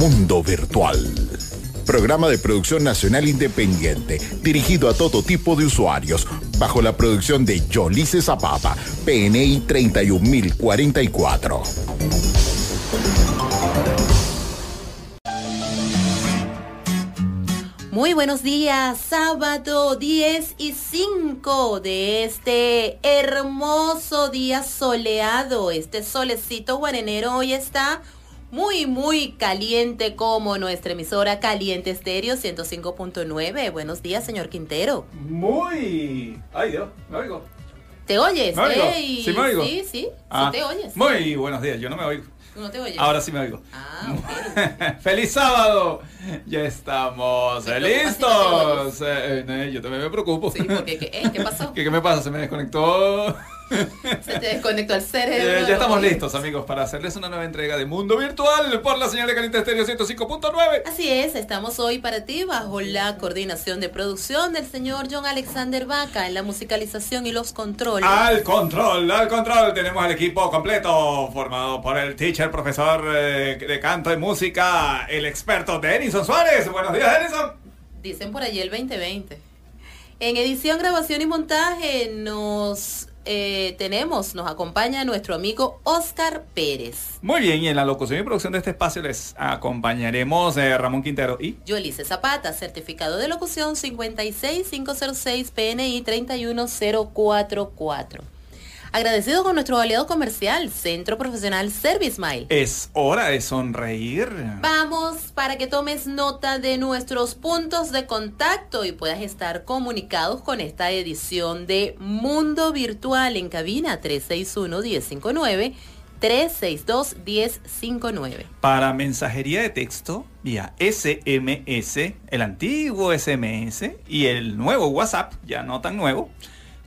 Mundo Virtual. Programa de producción nacional independiente, dirigido a todo tipo de usuarios, bajo la producción de Yolice Zapata, PNI 31044. Muy buenos días, sábado 10 y 5 de este hermoso día soleado. Este solecito guarenero hoy está muy, muy caliente como nuestra emisora Caliente Estéreo 105.9. Buenos días, señor Quintero. Muy... Ay Dios, me oigo. ¿Te oyes? ¿Me oigo? Ey, ¿Sí me oigo? Sí, sí, Ah, sí te oyes. Muy buenos días, yo no me oigo. ¿Tú no te oyes? Ahora sí me oigo. Ah, ok. ¡Feliz sábado! Ya estamos listos. Eh, eh, yo también me preocupo. Sí, porque, ¿qué, eh, ¿qué pasó? ¿Qué, qué me pasa? Se me desconectó. Se te desconectó el Eh, cerebro. ya estamos listos, amigos, para hacerles una nueva entrega de Mundo Virtual por la señal de Caliente Estéreo 105.9. Así es, estamos hoy para ti bajo la coordinación de producción del señor John Alexander Vaca en la musicalización y los controles. Al control, al control. Tenemos el equipo completo formado por el teacher, profesor eh, de canto y música, el experto Denison Suárez. Buenos días, Denison. Dicen por allí el 2020. En edición, grabación y montaje nos eh, tenemos, nos acompaña nuestro amigo Oscar Pérez. Muy bien, y en la locución y producción de este espacio les acompañaremos eh, Ramón Quintero y... Yolice Zapata, certificado de locución 56506 PNI 31044. Agradecido con nuestro aliado comercial, Centro Profesional Service Mile. Es hora de sonreír. Vamos para que tomes nota de nuestros puntos de contacto y puedas estar comunicados con esta edición de Mundo Virtual en cabina 361-1059, 362-1059. Para mensajería de texto vía SMS, el antiguo SMS y el nuevo WhatsApp, ya no tan nuevo,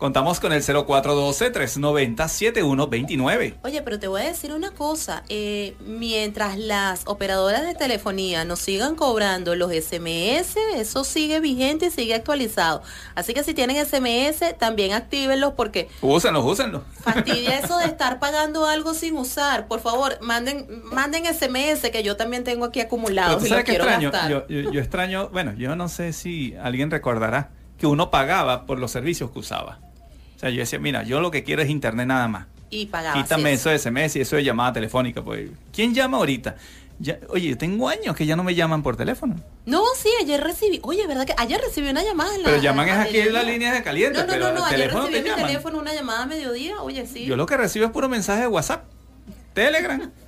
contamos con el 0412-390-7129. Oye, pero te voy a decir una cosa, eh, mientras las operadoras de telefonía nos sigan cobrando los SMS, eso sigue vigente y sigue actualizado. Así que si tienen SMS, también actívenlos porque Úsenlo, úsenlo. fastidia eso de estar pagando algo sin usar. Por favor, manden, manden SMS que yo también tengo aquí Pero acumulados tú sabes que extraño, gastar. yo, yo- yo extraño, bueno, yo no sé si alguien recordará que uno pagaba por los servicios que usaba. Sea, yo decía, mira, yo lo que quiero es internet nada más. y pagaba. Quítame eso de SMS y eso de llamada telefónica. Pues. ¿Quién llama ahorita? Ya- oye, yo tengo años que ya no me llaman por teléfono. No, sí, ayer recibí. Oye, ¿verdad que ayer recibí una llamada? en la- Pero llaman es aquí en las líneas de caliente, No, no, pero no, no, ayer recibí en mi llaman. teléfono una llamada a mediodía. Oye, sí. Yo lo que recibo es puro mensaje de WhatsApp, Telegram.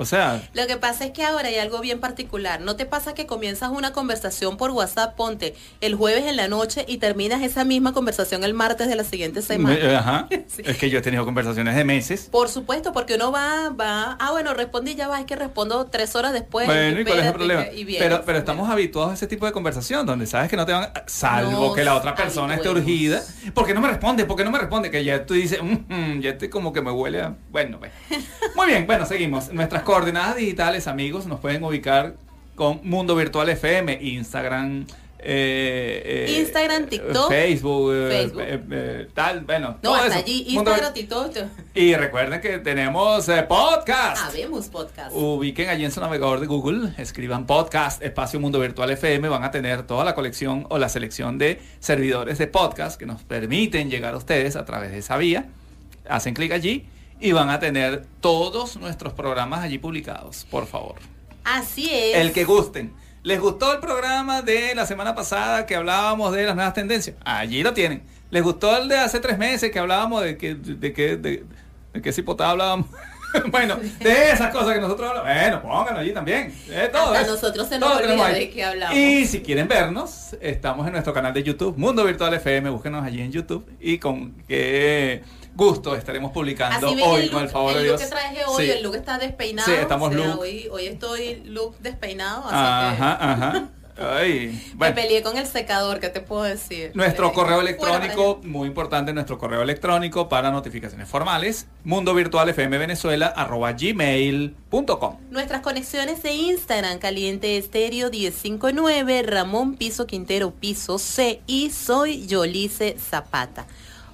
O sea, Lo que pasa es que ahora hay algo bien particular. ¿No te pasa que comienzas una conversación por WhatsApp, ponte el jueves en la noche y terminas esa misma conversación el martes de la siguiente semana? me- ajá. Sí. es que yo he tenido conversaciones de meses. Por supuesto, porque uno va, va, ah, bueno, respondí ya va, es que respondo tres horas después. Bueno, ¿y cuál es el problema? y. Pero, pero estamos habituados a ese tipo de conversación donde sabes que no te van, salvo Nos que la otra persona esté urgida. ¿Por qué no me responde? ¿Por qué no me responde? Que ya tú dices, "Mm, mm, ya estoy como que me huele a... Bueno, bueno. Muy bien, bueno, seguimos. Nuestras coordenadas digitales, amigos, nos pueden ubicar con Mundo Virtual FM, Instagram... eh, eh, Instagram, TikTok, Facebook, eh, Facebook. eh, eh, tal, bueno. No, todo hasta eso. allí, Instagram, TikTok. Y recuerden que tenemos podcast. Habemos podcast. Ubiquen allí en su navegador de Google, escriban podcast, espacio Mundo Virtual FM, van a tener toda la colección o la selección de servidores de podcast que nos permiten llegar a ustedes a través de esa vía. Hacen clic allí y van a tener todos nuestros programas allí publicados, por favor. Así es. El que gusten. ¿Les gustó el programa de la semana pasada que hablábamos de las nuevas tendencias? Allí lo tienen. ¿Les gustó el de hace tres meses que hablábamos de que de que de, de qué cipotada hablábamos? bueno, de esas cosas que nosotros hablamos. Bueno, pónganlo allí también. De todo Hasta nosotros se nos olvida de qué hablamos. Y si quieren vernos, estamos en nuestro canal de YouTube, Mundo Virtual FM. Búsquenos allí en YouTube y con qué gusto estaremos publicando Así hoy, el con el look, favor el de look Dios. que traje hoy, Sí. el look está despeinado. Sí, estamos o sea, look. Hoy, hoy estoy look despeinado, así Ajá, ajá. Ay, que bueno. me peleé con el secador, ¿qué te puedo decir? Nuestro correo electrónico, muy importante, nuestro correo electrónico para notificaciones formales, mundo virtual fm venezuela arroba gmail.com. Nuestras conexiones de Instagram, Caliente Estéreo 1059, Ramón Piso Quintero Piso C y soy Yolice Zapata.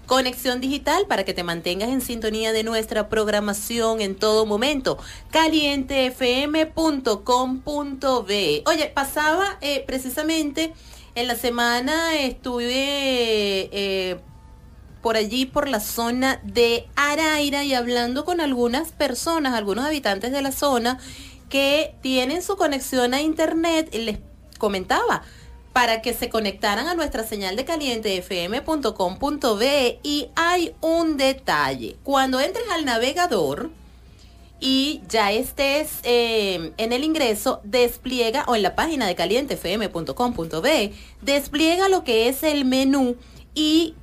Conexión digital para que te mantengas en sintonía de nuestra programación en todo momento. calientefm.com.be. Oye, pasaba eh, precisamente en la semana estuve eh, por allí, por la zona de Araira y hablando con algunas personas, algunos habitantes de la zona que tienen su conexión a internet, les comentaba para que se conectaran a nuestra señal de caliente fm.com.be y hay un detalle. Cuando entres al navegador y ya estés eh, en el ingreso, despliega o en la página de calientefm.com.be, despliega lo que es el menú y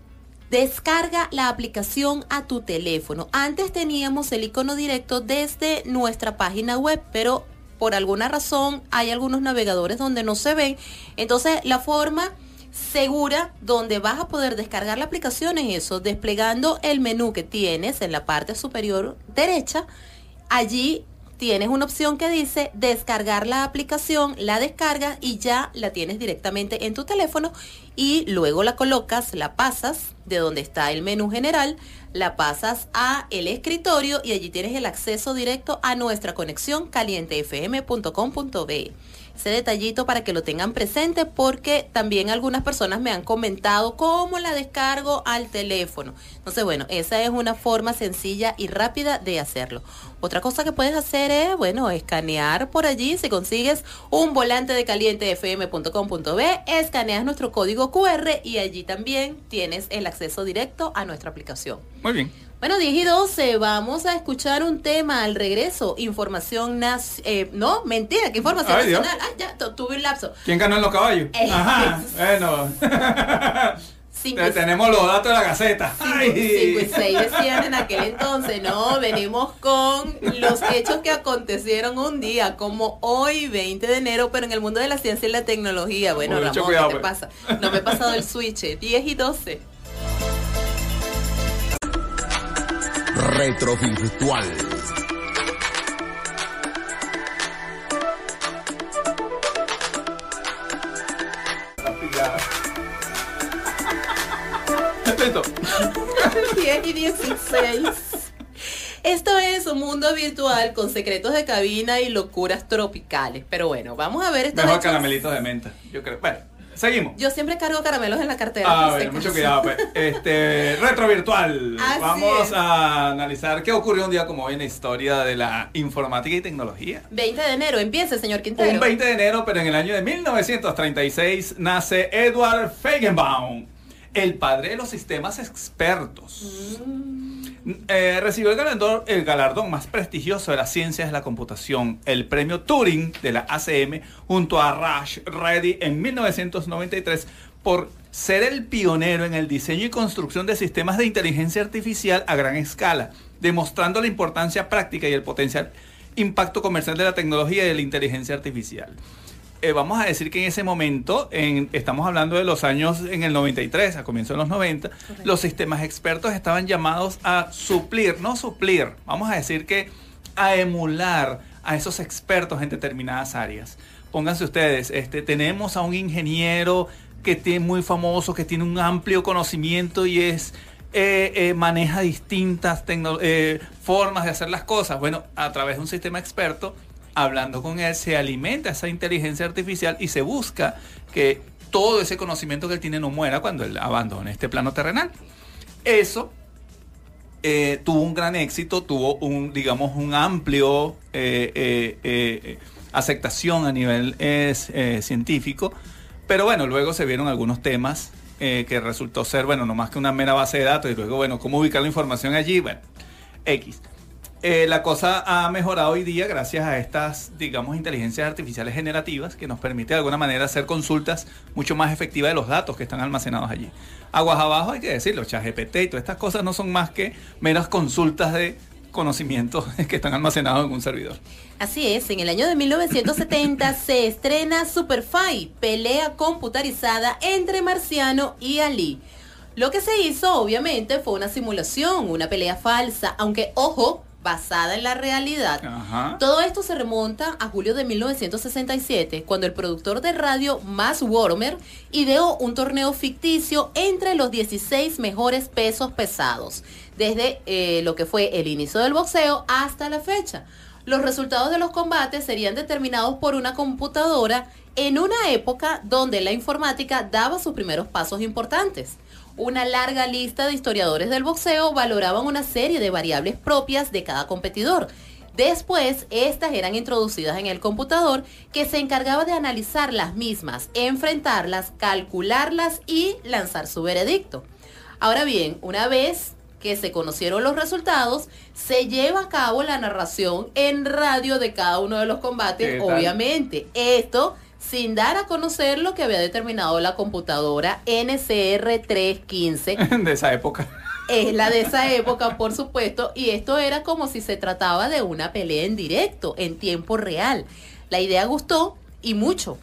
Descarga la aplicación a tu teléfono. Antes teníamos el icono directo desde nuestra página web, pero por alguna razón hay algunos navegadores donde no se ven. Entonces la forma segura donde vas a poder descargar la aplicación es eso, desplegando el menú que tienes en la parte superior derecha. Allí tienes una opción que dice descargar la aplicación, la descargas y ya la tienes directamente en tu teléfono y luego la colocas, la pasas de donde está el menú general, la pasas a el escritorio y allí tienes el acceso directo a nuestra conexión calientefm.com.be ese detallito para que lo tengan presente porque también algunas personas me han comentado cómo la descargo al teléfono. Entonces, bueno, esa es una forma sencilla y rápida de hacerlo. Otra cosa que puedes hacer es, bueno, escanear por allí. Si consigues un volante de calientefm.com.be, escaneas nuestro código QR y allí también tienes el acceso directo a nuestra aplicación. Muy bien. Bueno, 10 y 12, vamos a escuchar un tema al regreso. Información nacional. Eh, no, mentira, ¿qué información nacional? Ah, ya, tuve un lapso. ¿Quién ganó en los caballos? Eh, Ajá, bueno. Tenemos los datos de la Gaceta. 5 y 6 decían en aquel entonces, no, venimos con los hechos que acontecieron un día, como hoy, 20 de enero, pero en el mundo de la ciencia y la tecnología. Bueno, Ramón, ¿qué te pues. pasa? No me he pasado el switch, 10 y 12. Retrovirtual. Esto. 10 y 16. Esto es un mundo virtual con secretos de cabina y locuras tropicales. Pero bueno, vamos a ver estos Mejor caramelitos de menta, yo creo. Bueno. Seguimos. Yo siempre cargo caramelos en la cartera. Ah, mucho cuidado. Pues. Este, retro virtual. Vamos a analizar qué ocurrió un día como hoy en la historia de la informática y tecnología. 20 de enero, empieza, señor Quintero. Un 20 de enero, pero en el año de 1936 nace Edward Feigenbaum, el padre de los sistemas expertos. Mm. Eh, recibió el galardón, el galardón más prestigioso de las ciencias de la computación, el premio Turing de la ACM, junto a Rush Reddy en 1993, por ser el pionero en el diseño y construcción de sistemas de inteligencia artificial a gran escala, demostrando la importancia práctica y el potencial impacto comercial de la tecnología y de la inteligencia artificial. Eh, vamos a decir que en ese momento, estamos hablando de los años en el 93, a comienzos de los 90, los sistemas expertos estaban llamados a suplir, no suplir, vamos a decir que a emular a esos expertos en determinadas áreas. Pónganse ustedes, este, tenemos a un ingeniero que tiene muy famoso, que tiene un amplio conocimiento y es eh, eh, maneja distintas formas de hacer las cosas. Bueno, a través de un sistema experto hablando con él, se alimenta esa inteligencia artificial y se busca que todo ese conocimiento que él tiene no muera cuando él abandone este plano terrenal. Eso eh, tuvo un gran éxito, tuvo un, digamos, un amplio eh, eh, aceptación a nivel científico, pero bueno, luego se vieron algunos temas que resultó ser, bueno, no más que una mera base de datos y luego, bueno, cómo ubicar la información allí, bueno, X. Eh, la cosa ha mejorado hoy día gracias a estas, digamos, inteligencias artificiales generativas que nos permite de alguna manera hacer consultas mucho más efectivas de los datos que están almacenados allí. Aguas abajo hay que decirlo, ChatGPT y todas estas cosas no son más que meras consultas de conocimientos que están almacenados en un servidor. Así es, en el año de 1970 se estrena Superfly, pelea computarizada entre Marciano y Ali. Lo que se hizo obviamente fue una simulación, una pelea falsa, aunque ojo, basada en la realidad. Ajá. Todo esto se remonta a julio de 1967, cuando el productor de radio Max Wormer ideó un torneo ficticio entre los 16 mejores pesos pesados, desde eh, lo que fue el inicio del boxeo hasta la fecha. Los resultados de los combates serían determinados por una computadora en una época donde la informática daba sus primeros pasos importantes. Una larga lista de historiadores del boxeo valoraban una serie de variables propias de cada competidor. Después, estas eran introducidas en el computador que se encargaba de analizar las mismas, enfrentarlas, calcularlas y lanzar su veredicto. Ahora bien, una vez que se conocieron los resultados, se lleva a cabo la narración en radio de cada uno de los ¿Qué combates, obviamente. Esto sin dar a conocer lo que había determinado la computadora NCR 315 de esa época. es la de esa época, por supuesto, y esto era como si se trataba de una pelea en directo, en tiempo real. La idea gustó y mucho.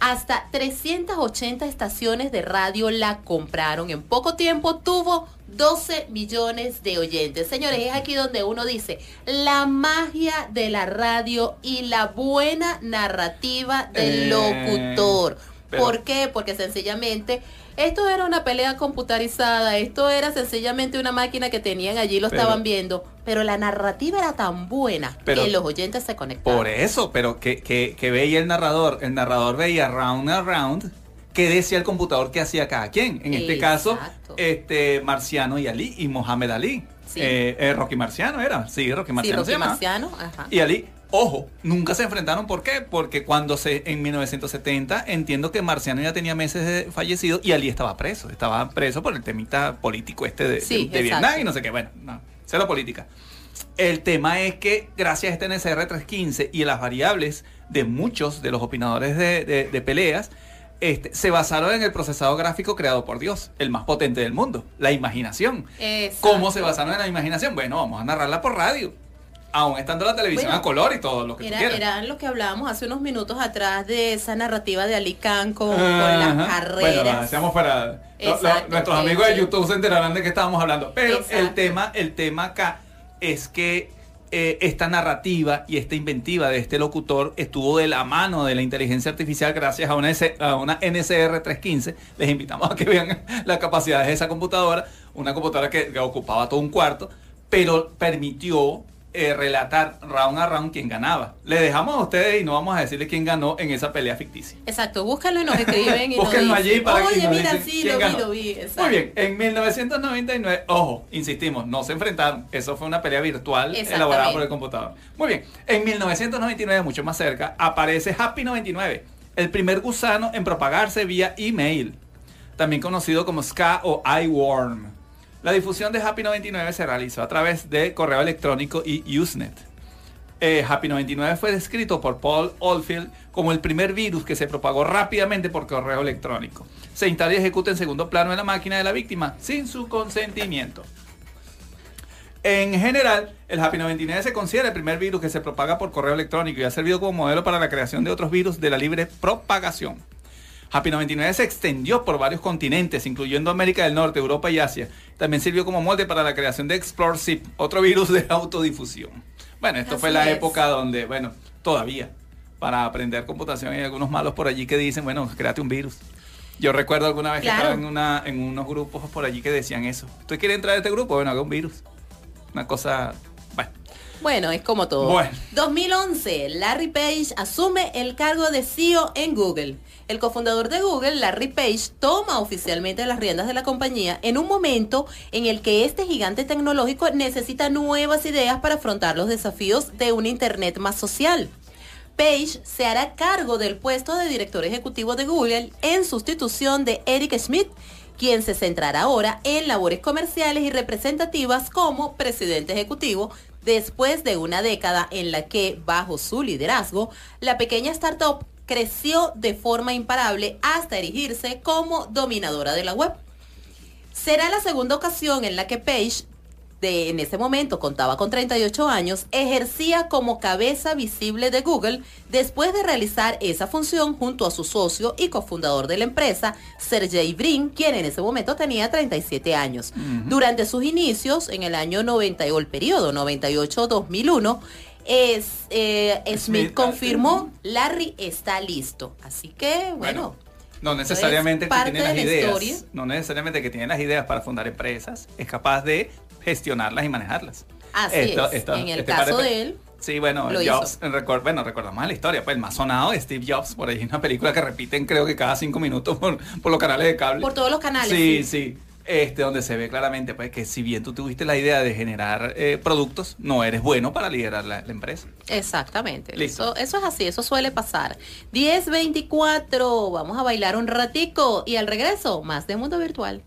Hasta 380 estaciones de radio la compraron. En poco tiempo tuvo 12 millones de oyentes. Señores, es aquí donde uno dice la magia de la radio y la buena narrativa del Eh, locutor. pero- ¿Por qué? Porque sencillamente esto era una pelea computarizada, esto era sencillamente una máquina que tenían allí, lo Pero- estaban viendo, pero la narrativa era tan buena Pero- que los oyentes se conectaban. Por eso, pero que, que, que veía el narrador. El narrador veía round and round qué decía el computador que hacía cada quien. En este caso, este Marciano y Ali y Mohamed Ali. Sí. Eh, eh, Rocky Marciano era, sí, Rocky Sí, Marciano Rocky se. Marciano, ajá. Y Ali, ojo, nunca se enfrentaron. ¿Por qué? Porque cuando se, en 1970, entiendo que Marciano ya tenía meses de fallecido y Ali estaba preso. Estaba preso por el temita político este de, Sí, de- de exacto. Vietnam y no sé qué. Bueno, no, cero política. El tema es que gracias a este NCR 315 y las variables de muchos de los opinadores de, de- de peleas, este, se basaron en el procesado gráfico creado por Dios, el más potente del mundo, la imaginación. Exacto. ¿Cómo se basaron en la imaginación? Bueno, vamos a narrarla por radio. Aún estando la televisión Bueno, a color y todo lo que tú Era, quieras. era lo que hablábamos hace unos minutos atrás de esa narrativa de Ali Khan con, con Ajá. las carreras. Bueno, para. lo- lo- Exacto, nuestros amigos de. YouTube se enterarán de qué estábamos hablando. Pero el tema, el tema acá es que eh, esta narrativa y esta inventiva de este locutor estuvo de la mano de la inteligencia artificial gracias a una, a una NCR 315. Les invitamos a que vean las capacidades de esa computadora, una computadora que, que ocupaba todo un cuarto, pero permitió eh, relatar round a round quién ganaba. Le dejamos a ustedes y no vamos a decirle quién ganó en esa pelea ficticia. Exacto, búscalo y nos escriben y nos Búsquenlo dicen, allí para que Oye, nos mira, sí, lo vi, ganó". lo vi. exacto. Muy bien, en 1999, ojo, insistimos, no se enfrentaron. Eso fue una pelea virtual elaborada por el computador. Muy bien, en 1999, mucho más cerca, aparece Happy 99, el primer gusano en propagarse vía email, también conocido como SCA o iWorm. La difusión de Happy 99 se realizó a través de correo electrónico y Usenet. Eh, Happy 99 fue descrito por Paul Oldfield como el primer virus que se propagó rápidamente por correo electrónico. Se instala y ejecuta en segundo plano en la máquina de la víctima sin su consentimiento. En general, el Happy 99 se considera el primer virus que se propaga por correo electrónico y ha servido como modelo para la creación de otros virus de la libre propagación. Happy 99 se extendió por varios continentes, incluyendo América del Norte, Europa y Asia. También sirvió como molde para la creación de ExploreZip, otro virus de autodifusión. Bueno, esto fue la es. época donde, bueno, todavía, para aprender computación hay algunos malos por allí que dicen, bueno, créate un virus. Yo recuerdo alguna vez Claro. que estaba en, una, en unos grupos por allí que decían eso. ¿Usted quiere entrar a este grupo? Bueno, haga un virus. Una cosa, bueno. Bueno, es como todo. Bueno. 2011, Larry Page asume el cargo de CEO en Google. El cofundador de Google, Larry Page, toma oficialmente las riendas de la compañía en un momento en el que este gigante tecnológico necesita nuevas ideas para afrontar los desafíos de un Internet más social. Page se hará cargo del puesto de director ejecutivo de Google en sustitución de Eric Schmidt, quien se centrará ahora en labores comerciales y representativas como presidente ejecutivo después de una década en la que, bajo su liderazgo, la pequeña startup creció de forma imparable hasta erigirse como dominadora de la web. Será la segunda ocasión en la que Page de, en ese momento contaba con 38 años, ejercía como cabeza visible de Google después de realizar esa función junto a su socio y cofundador de la empresa, Sergey Brin, quien en ese momento tenía 37 años. Durante sus inicios, en el año 90 o el periodo 98-2001, es, eh, Smith, ah, confirmó, Larry está listo. Así que, bueno. no necesariamente que tiene las de ideas, historia. no necesariamente que tiene las ideas para fundar empresas, es capaz de gestionarlas y manejarlas. Así Esto- es. esto- en el este caso de él, Sí, bueno, Lo Jobs, recuer- bueno, recordamos la historia, pues el más sonado de Steve Jobs, por ahí una película que repiten creo que cada cinco minutos por, por los canales de cable. por todos los canales. Sí, sí. Este, donde se ve claramente pues que si bien tú tuviste la idea de generar eh, productos, no eres bueno para liderar la, la empresa. Exactamente. Listo. Eso, eso es así, eso suele pasar. 10.24, vamos a bailar un ratico y al regreso, más de Mundo Virtual.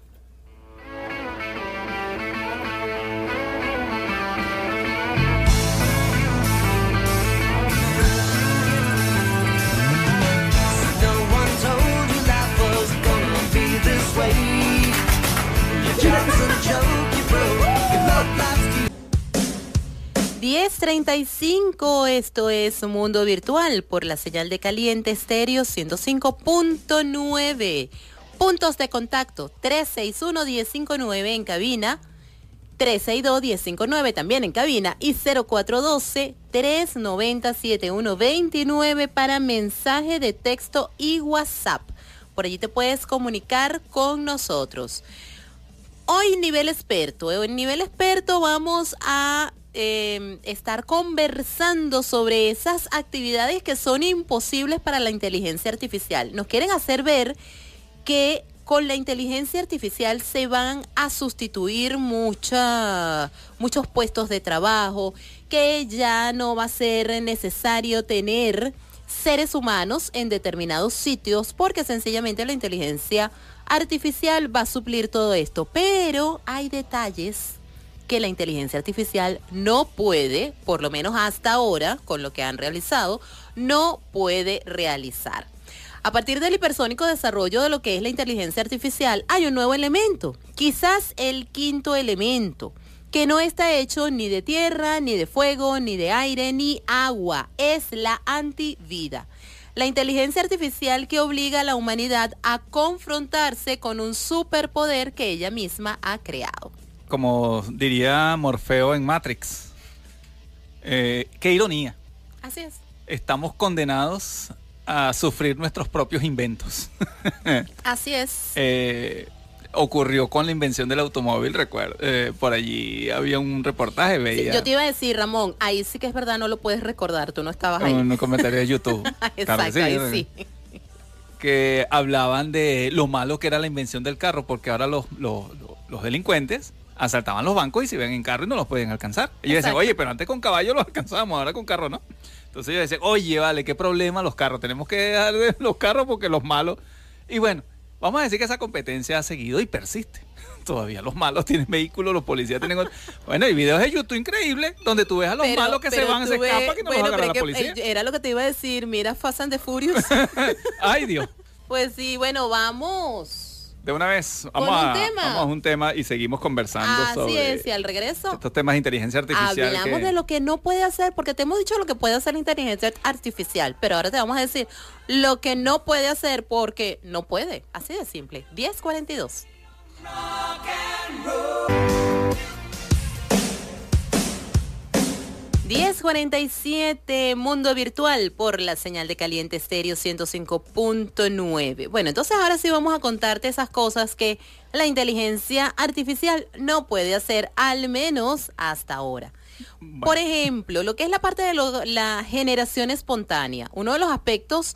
10.35, esto es Mundo Virtual por la señal de caliente estéreo 105.9. Puntos de contacto 361-1059 en cabina, 362-1059 también en cabina y 0412-390-7129 para mensaje de texto y WhatsApp. Por allí te puedes comunicar con nosotros. Hoy nivel experto, en nivel experto vamos a eh, estar conversando sobre esas actividades que son imposibles para la inteligencia artificial. Nos quieren hacer ver que con la inteligencia artificial se van a sustituir muchos puestos de trabajo, que ya no va a ser necesario tener seres humanos en determinados sitios porque sencillamente la inteligencia artificial va a suplir todo esto. Pero hay detalles que la inteligencia artificial no puede, por lo menos hasta ahora, con lo que han realizado, no puede realizar. A partir del hipersónico desarrollo de lo que es la inteligencia artificial, hay un nuevo elemento, quizás el quinto elemento, que no está hecho ni de tierra, ni de fuego, ni de aire, ni agua, es la antivida. La inteligencia artificial que obliga a la humanidad a confrontarse con un superpoder que ella misma ha creado. Como diría Morfeo en Matrix. Eh, qué ironía. Así es. Estamos condenados a sufrir nuestros propios inventos. Así es. Eh, ocurrió con la invención del automóvil, recuerdo. eh, por allí había un reportaje, Sí, veía yo te iba a decir, Ramón, ahí sí que es verdad, no lo puedes recordar, tú no estabas ahí. un comentario de YouTube. Exacto, ahí sí. que hablaban de lo malo que era la invención del carro, porque ahora los, los, los- los delincuentes asaltaban los bancos y se ven en carro y no los pueden alcanzar. Y decían, Exacto. oye, pero antes con caballo los alcanzábamos, ahora con carro no. Entonces ellos decían, oye, vale, qué problema los carros, tenemos que dejar de los carros porque los malos... Y bueno, vamos a decir que esa competencia ha seguido y persiste. Todavía los malos tienen vehículos, los policías tienen... Bueno, hay videos de YouTube increíbles donde tú ves a los Pero- malos que se van, se escapan, que no bueno, los la pero es que, policía. eh, Era lo que te iba a decir, mira Fast and the Furious. Ay, Dios. pues sí, bueno, vamos. De una vez, vamos, Con un a, tema. vamos a un tema y seguimos conversando Así sobre es, y al regreso estos temas de inteligencia artificial. hablamos que- de lo que no puede hacer, porque te hemos dicho lo que puede hacer la inteligencia artificial, pero ahora te vamos a decir lo que no puede hacer porque no puede. Así de simple. 1042. ...1047 Mundo Virtual por la señal de Caliente Estéreo 105.9. Bueno, entonces ahora sí vamos a contarte esas cosas que la inteligencia artificial no puede hacer, al menos hasta ahora. Por ejemplo, lo que es la parte de lo- la generación espontánea, uno de los aspectos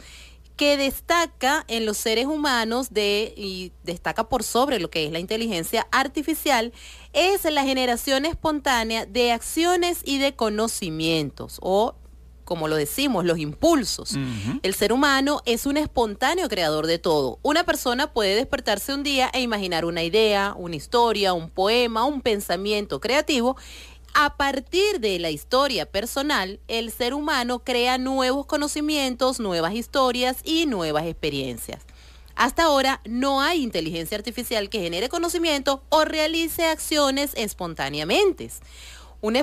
que destaca en los seres humanos de, y destaca por sobre lo que es la inteligencia artificial es la generación espontánea de acciones y de conocimientos o como lo decimos, los impulsos. El ser humano es un espontáneo creador de todo. Una persona puede despertarse un día e imaginar una idea, una historia, un poema, un pensamiento creativo. A partir de la historia personal, el ser humano crea nuevos conocimientos, nuevas historias y nuevas experiencias. Hasta ahora no hay inteligencia artificial que genere conocimiento o realice acciones espontáneamente. Un,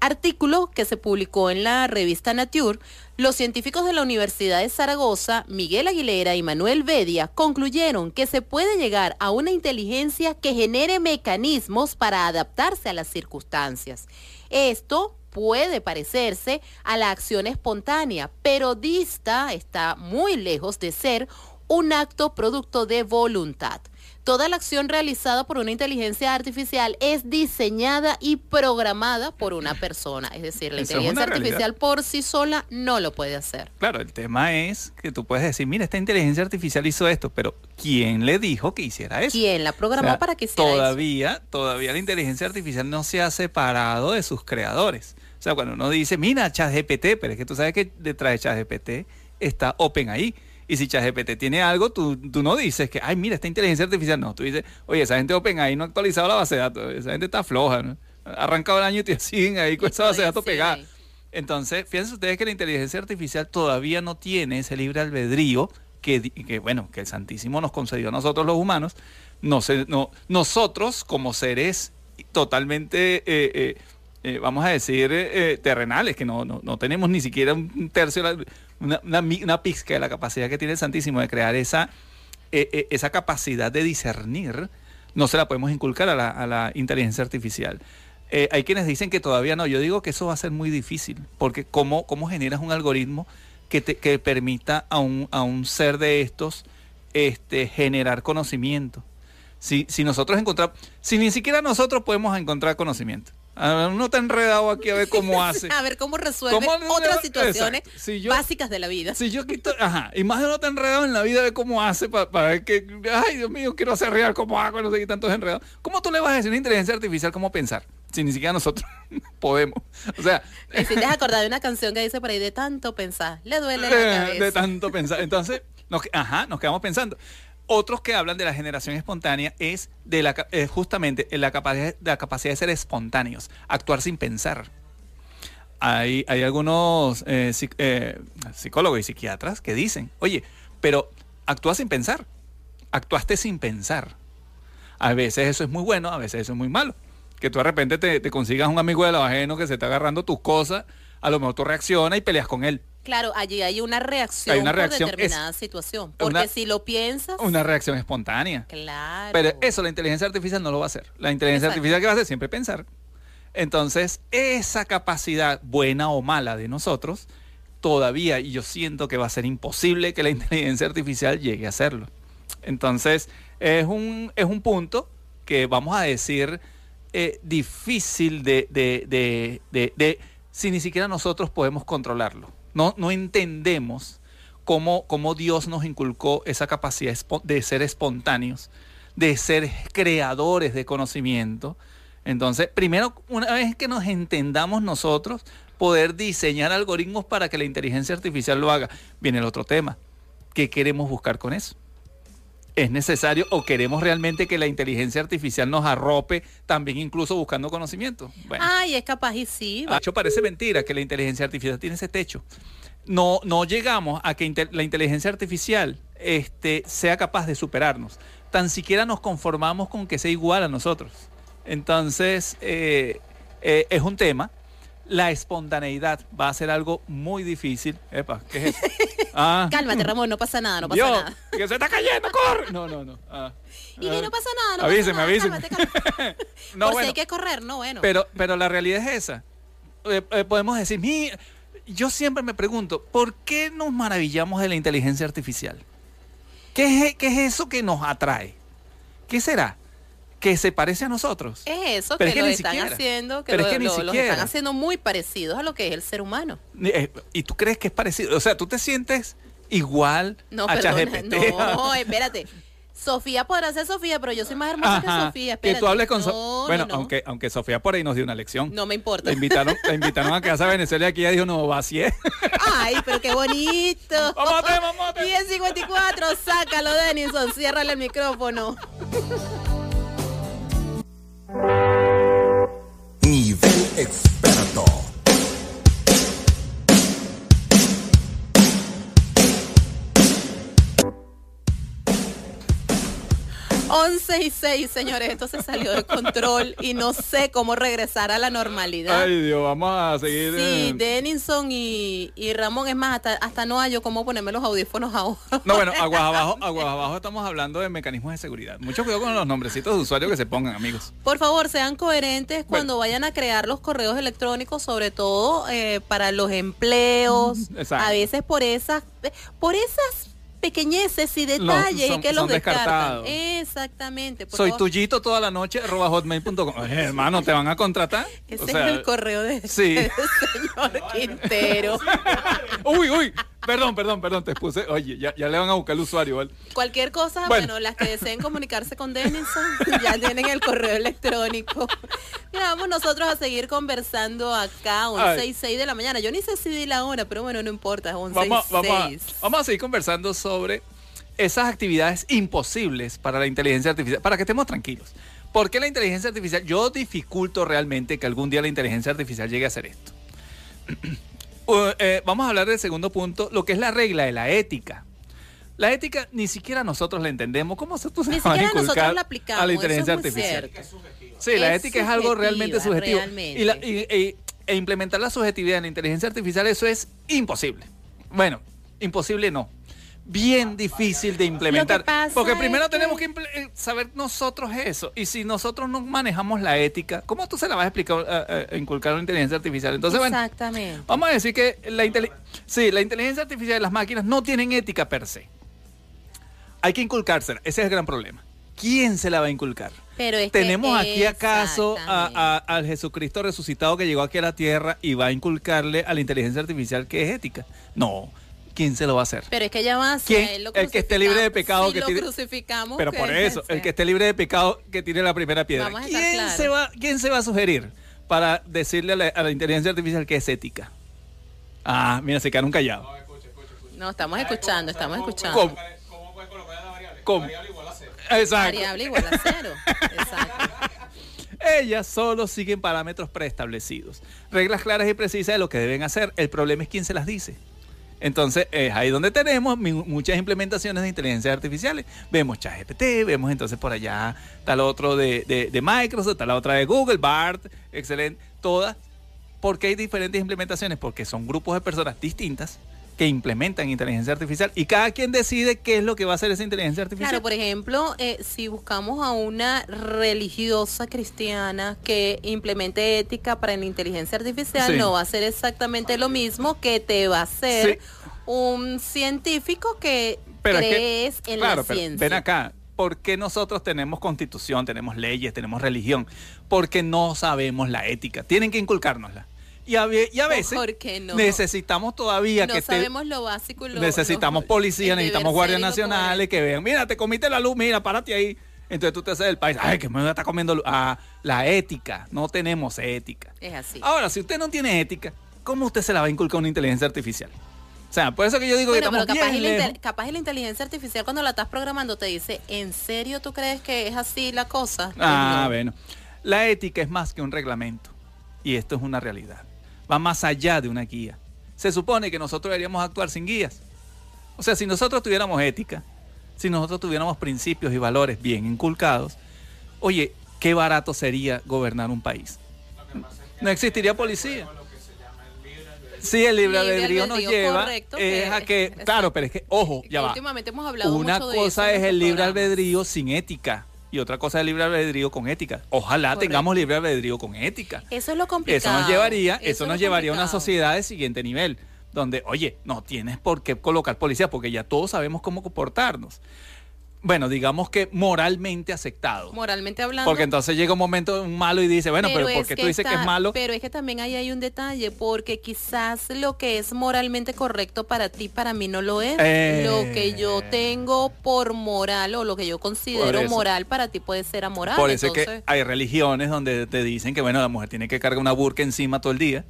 artículo que se publicó en la revista Nature, los científicos de la Universidad de Zaragoza, Miguel Aguilera y Manuel Bedia, concluyeron que se puede llegar a una inteligencia que genere mecanismos para adaptarse a las circunstancias. Esto puede parecerse a la acción espontánea, pero dista, está muy lejos de ser un acto producto de voluntad. Toda la acción realizada por una inteligencia artificial es diseñada y programada por una persona. Es decir, la Eso inteligencia artificial por sí sola no lo puede hacer. Claro, el tema es que tú puedes decir, mira, esta inteligencia artificial hizo esto, pero ¿quién le dijo que hiciera eso? ¿Quién la programó O sea, para que hiciera eso? todavía, todavía la inteligencia artificial no se ha separado de sus creadores. O sea, cuando uno dice, mira, ChatGPT, pero es que tú sabes que detrás de ChatGPT está OpenAI. Y si ChatGPT tiene algo, tú, tú no dices que, ay, mira, esta inteligencia artificial. No, tú dices, oye, esa gente de OpenAI no ha actualizado la base de datos. Esa gente está floja, ¿no? Ha arrancado el año y te siguen ahí con esa base de datos pegada. ahí. Entonces, fíjense ustedes que la inteligencia artificial todavía no tiene ese libre albedrío que, que, bueno, que el Santísimo nos concedió a nosotros los humanos. No sé, no, nosotros como seres totalmente, eh, eh, eh, vamos a decir, terrenales, que no, no, no tenemos ni siquiera un tercio, de la- una, una, pizca de la capacidad que tiene el Santísimo de crear esa, eh, eh, esa capacidad de discernir, no se la podemos inculcar a la, a la inteligencia artificial. Eh, hay quienes dicen que todavía no. Yo digo que eso va a ser muy difícil, porque ¿cómo, cómo generas un algoritmo que, te, que permita a un, a un ser de estos este, generar conocimiento? Si, si nosotros encontramos, si ni siquiera nosotros podemos encontrar conocimiento. Ah, Uno está enredado aquí a ver cómo hace. A ver cómo resuelve ¿Cómo- otras situaciones. Si yo- básicas de la vida. Si yo quito, ajá, y más de uno está enredado en la vida de cómo hace para, ver que, ay Dios mío, quiero hacer real, cómo hago, no sé qué tantos enredados. ¿Cómo tú le vas a decir a una inteligencia artificial cómo pensar? Si ni siquiera nosotros podemos. O sea, Me hiciste acordar de una canción que dice por ahí de tanto pensar, le duele la cabeza. de tanto pensar. Entonces, nos, ajá, nos quedamos pensando. Otros que hablan de la generación espontánea es de la, eh, justamente la capacidad, la capacidad de ser espontáneos, actuar sin pensar. Hay, hay algunos eh, eh, psicólogos y psiquiatras que dicen, oye, pero actúa sin pensar, actuaste sin pensar. A veces eso es muy bueno, a veces eso es muy malo. Que tú de repente te, te consigas un amigo de lo ajeno que se está agarrando tus cosas, a lo mejor tú reaccionas y peleas con él. Claro, allí hay una reacción Hay una por reacción, determinada es- situación. Porque una- si lo piensas, Una reacción espontánea. claro. Pero eso la inteligencia artificial no lo va a hacer. La inteligencia Exacto. artificial que va a hacer siempre pensar. Entonces, esa capacidad, buena o mala de nosotros, todavía, y yo siento que va a ser imposible que la inteligencia artificial llegue a hacerlo. Entonces, es un, es un punto que vamos a decir eh, difícil de, de, de, de- de- si ni siquiera nosotros podemos controlarlo. No, no entendemos cómo, cómo Dios nos inculcó esa capacidad de ser espontáneos, de ser creadores de conocimiento. Entonces, primero, una vez que nos entendamos nosotros, poder diseñar algoritmos para que la inteligencia artificial lo haga. Viene el otro tema. ¿Qué queremos buscar con eso? ¿Es necesario o queremos realmente que la inteligencia artificial nos arrope también incluso buscando conocimiento? Bueno. Ay, es capaz y sí. De hecho, parece mentira que la inteligencia artificial tiene ese techo. No, no llegamos a que inte- la inteligencia artificial este, sea capaz de superarnos. Tan siquiera nos conformamos con que sea igual a nosotros. Entonces, eh, eh, es un tema. La espontaneidad va a ser algo muy difícil. Epa, ¿qué es eso? Ah. Cálmate, Ramón, no pasa nada, no pasa Dios, nada. que se está cayendo, corre. No, no, no. Ah. Y que Ah. no pasa nada, no Avíseme, pasa nada. avíseme. cálmate. No, Por si hay que correr, no, bueno. Pero, pero la realidad es esa. Eh, eh, podemos decir, "Mira, yo siempre me pregunto, ¿por qué nos maravillamos de la inteligencia artificial? ¿Qué es, qué es eso que nos atrae? ¿Qué será? ¿Que se parece a nosotros? es eso Pero que, es que lo están siquiera. haciendo, que, Pero lo, es que lo- los están haciendo muy parecidos a lo que es el ser humano. Eh, ¿Y tú crees que es parecido? O sea, ¿tú te sientes igual No, a perdona, no, espérate. Sofía podrá ser Sofía, pero yo soy más hermosa que Sofía. que Espérate. tú hables con So- No, Bueno, no, no. Aunque, aunque Sofía por ahí nos dio una lección. No me importa. La invitaron, la invitaron a casa a Venezuela y aquí ella dijo, no, va así es. Ay, pero qué bonito. A tema. 1054, sácalo, Denison, ciérrale el micrófono. Nivel experto. 11 y 6, señores, esto se salió de control y no sé cómo regresar a la normalidad. Ay, Dios, vamos a seguir. Sí, eh. Denison y, y Ramón, es más, hasta, hasta no hallo cómo ponerme los audífonos ahora. No, bueno, aguas abajo, aguas abajo estamos hablando de mecanismos de seguridad. Mucho cuidado con los nombrecitos de usuario que se pongan, amigos. Por favor, sean coherentes cuando vayan a crear los correos electrónicos, sobre todo eh, para los empleos. Exacto. A veces por esas, por esas pequeñeces y detalles son- que los descartan. Exactamente. Soy favor. tuyito toda la noche, arroba hotmail.com. Hermano, ¿te van a contratar? Ese O sea, es el correo de sí. del señor Quintero. Uy, uy, perdón, perdón, perdón, te puse. Oye, ya, ya le van a buscar el usuario, ¿vale? Cualquier cosa, Bueno. bueno. las que deseen comunicarse con Denison ya tienen el correo electrónico. Mira, vamos nosotros a seguir conversando acá, 11 Ay. y 6 de la mañana. Yo ni sé si di la hora, pero bueno, no importa, es 11 Vamos, y vamos, a, 6. vamos a seguir conversando sobre esas actividades imposibles para la inteligencia artificial, para que estemos tranquilos. ¿Por qué la inteligencia artificial? Yo dificulto realmente que algún día la inteligencia artificial llegue a hacer esto. Uh, eh, vamos a hablar del segundo punto, lo que es la regla de la ética. La ética ni siquiera nosotros la entendemos. ¿Cómo se, tú se Ni siquiera nosotros la aplicamos, a la inteligencia eso es muy artificial? cierto. Sí, la Es ética es algo realmente subjetivo. la- y- y- e implementar la subjetividad en la inteligencia artificial, eso es imposible. Bueno, imposible no. Bien difícil de implementar. Porque primero que- tenemos que eh, saber nosotros eso. Y si nosotros no manejamos la ética, ¿cómo tú se la vas a explicar, a, a- a inculcar a la inteligencia artificial? Entonces, bueno, Exactamente. vamos a decir que la, sí, la inteligencia artificial de las máquinas no tienen ética per se. Hay que inculcársela. Ese es el gran problema. ¿Quién se la va a inculcar? Pero es que ¿Tenemos aquí acaso al Jesucristo resucitado que llegó aquí a la tierra y va a inculcarle a la inteligencia artificial que es ética? No. ¿Quién se lo va a hacer? Pero es que ya va a ser, lo El que esté libre de pecado Si que lo tiene- crucificamos. Pero por eso, el que esté libre de pecado que tire la primera piedra. Vamos a estar ¿Quién, se va, ¿Quién se va a sugerir para decirle a la, a la inteligencia artificial que es ética? Ah, mira, se quedaron callados. No, estamos escuchando, estamos escuchando. ¿Cómo? ¿Cómo? Exacto. Variable igual a cero. Exacto. Ellas solo siguen parámetros preestablecidos, reglas claras y precisas de lo que deben hacer. El problema es quién se las dice. Entonces, es ahí donde tenemos muchas implementaciones de inteligencia artificiales. Vemos ChatGPT, vemos entonces por allá tal otro de, de- de Microsoft, tal otra de Google, BART, excelente, todas. ¿Por qué hay diferentes implementaciones? Porque son grupos de personas distintas que implementan inteligencia artificial y cada quien decide qué es lo que va a hacer esa inteligencia artificial. Claro, por ejemplo, eh, si buscamos a una religiosa cristiana que implemente ética para la inteligencia artificial, Sí. no va a ser exactamente lo mismo que te va a hacer Sí. un científico que Pero es que- crees en claro, la pero ciencia. ven acá. ¿Por qué nosotros tenemos constitución, tenemos leyes, tenemos religión? Porque no sabemos la ética. Tienen que inculcárnosla. Y a, y a veces ¿Por qué no? necesitamos todavía no que te- sabemos lo básico lo necesitamos policías, necesitamos guardias nacionales que vean, mira, te comiste la luz, mira, párate ahí. Entonces tú te haces del país, ay, que me estar comiendo luz. Ah, la ética, no tenemos ética. Es así. Ahora, si usted no tiene ética, ¿cómo usted se la va a inculcar una inteligencia artificial? O sea, por eso que yo digo Bueno, que pero estamos capaz bien y, la capaz y la inteligencia artificial cuando la estás programando te dice, ¿en serio tú crees que es así la cosa? Ah, No. bueno. La ética es más que un reglamento. Y esto es una realidad. Va más allá de una guía. Se supone que nosotros deberíamos actuar sin guías. O sea, si nosotros tuviéramos ética, si nosotros tuviéramos principios y valores bien inculcados, oye, qué barato sería gobernar un país. No existiría policía. Sí, el libre albedrío nos lleva correcto, es a que, claro, pero es que, ojo, ya va. Últimamente hemos hablado Una mucho de cosa eso es el libre albedrío sin ética y otra cosa es libre albedrío con ética. Ojalá Correcto. tengamos libre albedrío con ética. Eso es lo complicado. Eso nos llevaría, eso, es nos llevaría a una sociedad de siguiente nivel, donde, oye, no tienes por qué colocar policía porque ya todos sabemos cómo comportarnos. Bueno, digamos que moralmente aceptado. Moralmente hablando. Porque entonces llega un momento un malo y dice, bueno, pero, ¿por es qué tú dices que es malo? Pero es que también ahí hay un detalle, porque quizás lo que es moralmente correcto para ti, para mí no lo es. Eh. Lo que yo tengo por moral o lo que yo Por considero eso. moral para ti puede ser amoral. Por eso es que hay religiones donde te dicen que, bueno, la mujer tiene que cargar una burka encima todo el día.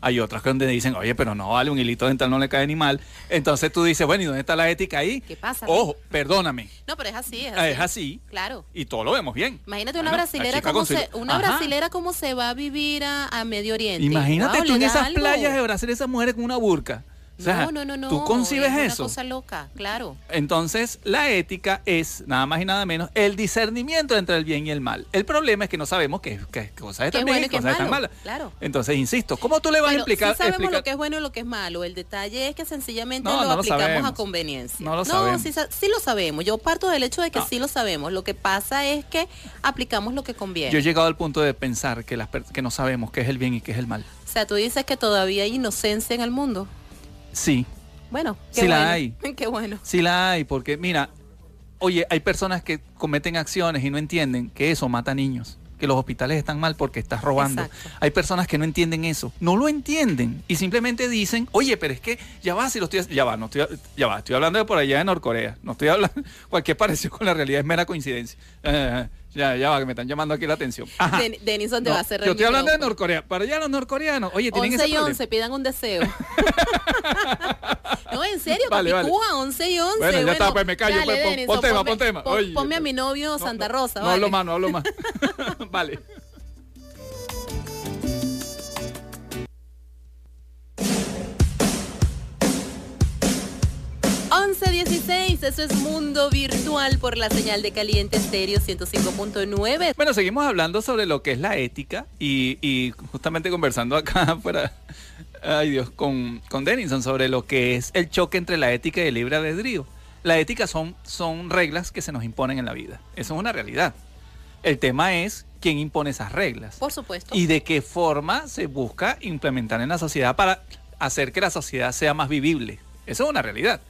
Hay otras donde dicen, oye, pero no vale, un hilito dental no le cae ni mal. Entonces tú dices, bueno, ¿y dónde está la ética ahí? ¿Qué pasa? Ojo, perdóname. No, pero es así, es Ah, así. Es así. Claro. Y todo lo vemos bien. Imagínate una Bueno, brasilera cómo se, una Ajá. brasilera cómo se va a vivir a, a Medio Oriente. Imagínate Wow, tú en esas algo. playas de Brasil, esas mujeres con una burka. O sea, no, no, no, no. ¿Tú concibes es eso? Una cosa loca, claro. Entonces, la ética es nada más y nada menos el discernimiento entre el bien y el mal. El problema es que no sabemos qué, qué cosas están es bien bueno y qué es cosas están malo, malas. claro. Entonces, insisto, ¿cómo tú le vas Bueno, a explicar? sí sabemos explicar- lo que es bueno y lo que es malo. El detalle es que sencillamente No, lo no lo aplicamos sabemos. a conveniencia. No lo sabemos. sí, sí lo sabemos. Yo parto del hecho de que No. sí lo sabemos. Lo que pasa es que aplicamos lo que conviene. Yo he llegado al punto de pensar que, las per- que no sabemos qué es el bien y qué es el mal. O sea, tú dices que todavía hay inocencia en el mundo. Sí, Bueno, qué Sí la hay. Qué bueno. sí la hay, porque mira, oye, hay personas que cometen acciones y no entienden que eso mata niños, que los hospitales están mal porque estás robando. Exacto. Hay personas que no entienden eso, no lo entienden y simplemente dicen, oye, pero es que ya va, si lo estoy, ya va, no estoy, ya va, estoy hablando de por allá de Norcorea, no estoy hablando, cualquier parecido con la realidad es mera coincidencia. Eh, ya, ya va, que me están llamando aquí la atención. Ajá. Den- Denison te No, va a hacer yo estoy hablando de. Norcorea. Para allá los norcoreanos, oye, tienen 11 ese y problema. 11, pidan un deseo. no, en serio, Vale, vale. Capicúa, 11 y 11. Bueno, ya está, pues me callo, dale, pues, pon- Denison, pon tema, ponme- pon tema. Oye, ponme a mi novio No, Santa no, Rosa, No vale. hablo más, no hablo más. vale. 1116, eso es Mundo Virtual por la señal de Caliente Estéreo 105.9. Bueno, seguimos hablando sobre lo que es la ética y, y justamente conversando acá fuera, ay Dios, con, con Denison sobre lo que es el choque entre la ética y el libre albedrío. La ética son, son reglas que se nos imponen en la vida. Eso es una realidad. El tema es quién impone esas reglas Por supuesto. y de qué forma se busca implementar en la sociedad para hacer que la sociedad sea más vivible. Eso es una realidad.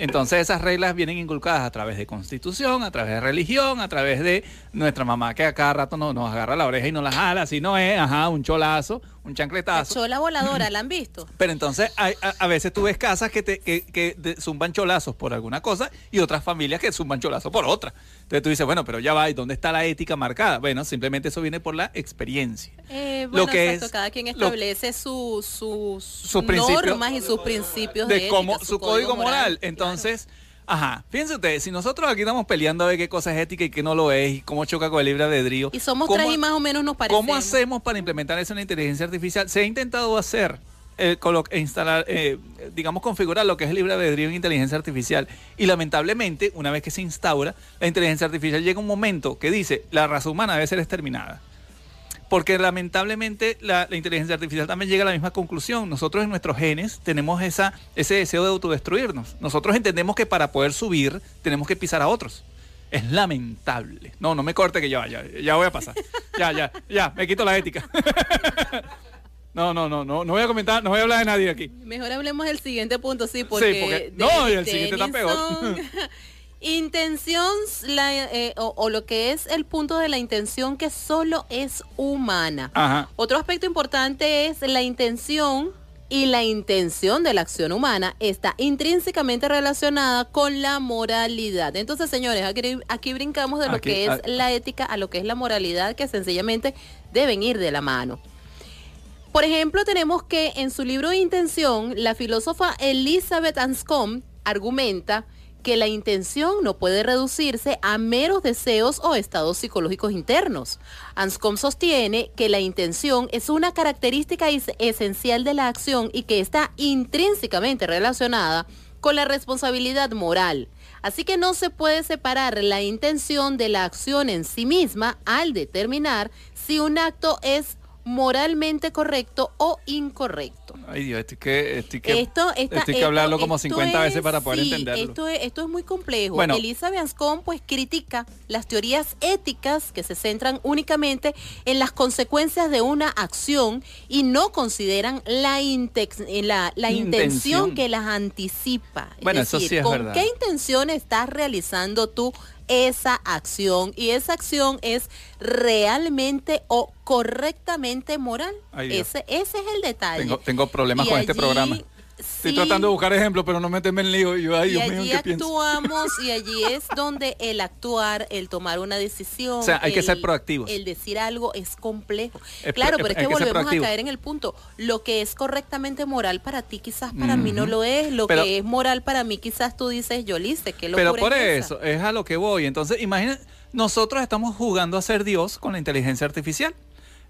Entonces esas reglas vienen inculcadas a través de constitución, a través de religión, a través de nuestra mamá que a cada rato nos, agarra la oreja y nos la jala, si no es, ajá, un cholazo, un La chancletazo. chola voladora, ¿la han visto? Pero entonces hay- a, a veces tú ves casas que, te, que, que te zumban cholazos por alguna cosa y otras familias que zumban cholazos por otra. Entonces tú dices, bueno, pero ya va, ¿y dónde está la ética marcada? Bueno, simplemente eso viene por la experiencia. Eh, Lo bueno, que exacto, es- cada quien lo- establece sus, sus, normas y sus principios de, de cómo ética, su, código moral. Entonces, ajá, fíjense ustedes, si nosotros aquí estamos peleando a ver qué cosa es ética y qué no lo es y cómo choca con el libre albedrío. Y somos ¿cómo- tres y más o menos nos parecemos. ¿Cómo hacemos para implementar eso en la inteligencia artificial? Se ha intentado hacer, eh, instalar, eh, digamos, configurar lo que es el libre albedrío en inteligencia artificial. Y lamentablemente, una vez que se instaura, la inteligencia artificial llega un momento que dice, la raza humana debe ser exterminada. Porque lamentablemente la, la inteligencia artificial también llega a la misma conclusión. Nosotros en nuestros genes tenemos esa, ese deseo de autodestruirnos. Nosotros entendemos que para poder subir tenemos que pisar a otros. Es lamentable. No, no me corte que ya, ya, ya voy a pasar. Ya, ya, ya, me quito la ética. No, no, no, no, no voy a comentar, no voy a hablar de nadie aquí. Mejor hablemos del siguiente punto, sí, porque... porque- no, y el siguiente está peor. Intención, la, eh, o, o lo que es el punto de la intención que solo es humana. Ajá. Otro aspecto importante es la intención y la intención de la acción humana está intrínsecamente relacionada con la moralidad. Entonces, señores, aquí, aquí brincamos de lo Aquí, que es ah. la ética a lo que es la moralidad, que sencillamente deben ir de la mano. Por ejemplo, tenemos que en su libro Intención, la filósofa Elizabeth Anscombe argumenta que la intención no puede reducirse a meros deseos o estados psicológicos internos. Anscombe sostiene que la intención es una característica es- esencial de la acción y que está intrínsecamente relacionada con la responsabilidad moral. Así que no se puede separar la intención de la acción en sí misma al determinar si un acto es moralmente correcto o incorrecto. Ay Dios, estoy que, estoy que, Esto, esta- estoy que esto- hablarlo como esto 50 veces es- para poder sí, entenderlo. Esto es, esto es muy complejo. Bueno. Elizabeth Anscombe pues critica las teorías éticas que se centran únicamente en las consecuencias de una acción y no consideran la, intex- eh, la, la intención. Intención. que las anticipa. Es Bueno, eso decir, sí es ¿con verdad. qué intención estás realizando tú esa acción? Y esa acción es realmente o correctamente moral. Ay, ese, ese es el detalle. Tengo, tengo problemas Y con este programa. Estoy sí, tratando de buscar ejemplos, pero no meterme en lío. Y yo, ay, y Dios mío, allí ¿qué pienso? actuamos y allí es donde el actuar, el tomar una decisión. O sea, hay que el- ser proactivos. El decir algo es complejo. Es claro, pero es que que volvemos a caer en el punto. Lo que es correctamente moral para ti quizás para mí no lo es. Lo Pero- que es moral para mí quizás tú dices, yo lice, que lo Pero por eso, es a lo que voy. Entonces, imagina, nosotros estamos jugando a ser Dios con la inteligencia artificial.